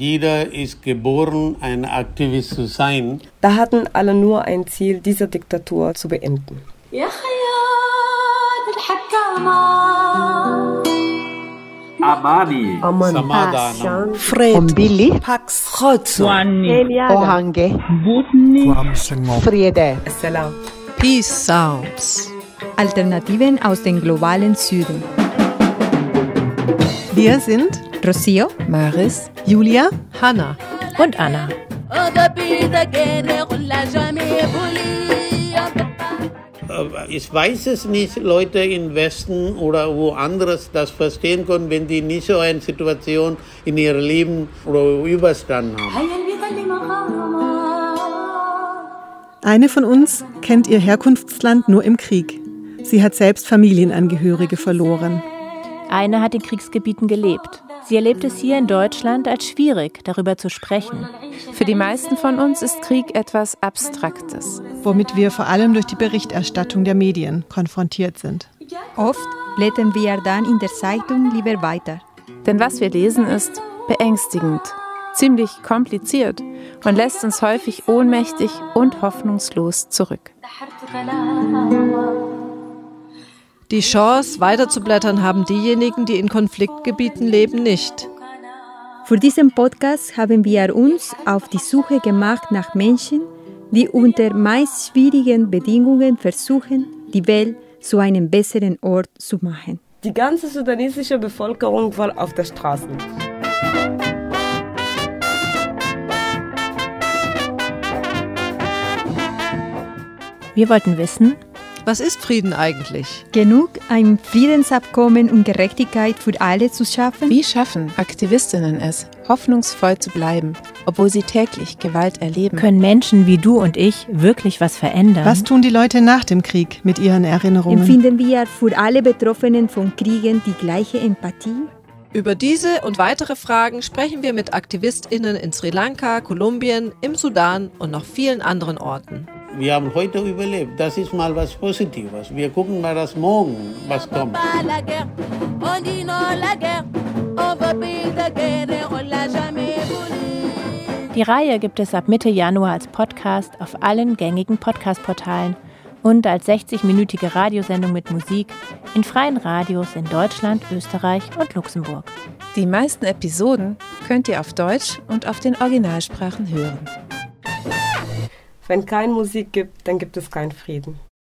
Jeder ist geboren, ein Aktivist zu sein. Da hatten alle nur ein Ziel, diese Diktatur zu beenden. Amani, Samadhanam. Fred, Billy, Pax, Ohange, Friede. Salam. Peace Sounds. Alternativen aus dem globalen Süden. Wir sind Rocio, Maris Julia, Hanna. und Anna. Äh, Ich weiß es nicht, Leute im Westen oder woanders das verstehen können, wenn die nicht so eine Situation in ihrem Leben oder überstanden haben. Eine von uns kennt ihr Herkunftsland nur im Krieg. Sie hat selbst Familienangehörige verloren. Eine hat in Kriegsgebieten gelebt. Sie erlebt es hier in Deutschland als schwierig, darüber zu sprechen. Für die meisten von uns ist Krieg etwas Abstraktes. womit wir vor allem durch die Berichterstattung der Medien konfrontiert sind. oft blättern wir dann in der Zeitung lieber weiter. Denn was wir lesen ist beängstigend, ziemlich kompliziert und lässt uns häufig ohnmächtig und hoffnungslos zurück. Die Chance, weiterzublättern, haben diejenigen, die in Konfliktgebieten leben, nicht. Für diesen Podcast haben wir uns auf die Suche gemacht nach Menschen, die unter meist schwierigen Bedingungen versuchen, die Welt zu einem besseren Ort zu machen. Die ganze sudanesische Bevölkerung war auf der Straße. Wir wollten wissen, Was ist Frieden eigentlich? Genug, ein Friedensabkommen und Gerechtigkeit für alle zu schaffen? wie schaffen Aktivistinnen es, hoffnungsvoll zu bleiben, obwohl sie täglich Gewalt erleben? Können Menschen wie du und ich wirklich was verändern? Was tun die Leute nach dem Krieg mit ihren Erinnerungen? Empfinden wir für alle Betroffenen von Kriegen die gleiche Empathie? Über diese und weitere Fragen sprechen wir mit AktivistInnen in Sri Lanka, Kolumbien, im Sudan und noch vielen anderen Orten. Wir haben heute überlebt. Das ist mal was Positives. Wir gucken mal das morgen, was kommt. Die Reihe gibt es ab Mitte Januar als Podcast auf allen gängigen Podcast-Portalen und als 60-minütige Radiosendung mit Musik in freien Radios in Deutschland, Österreich und Luxemburg. Die meisten Episoden könnt ihr auf Deutsch und auf den Originalsprachen hören. Wenn keine Musik gibt, dann gibt es keinen Frieden.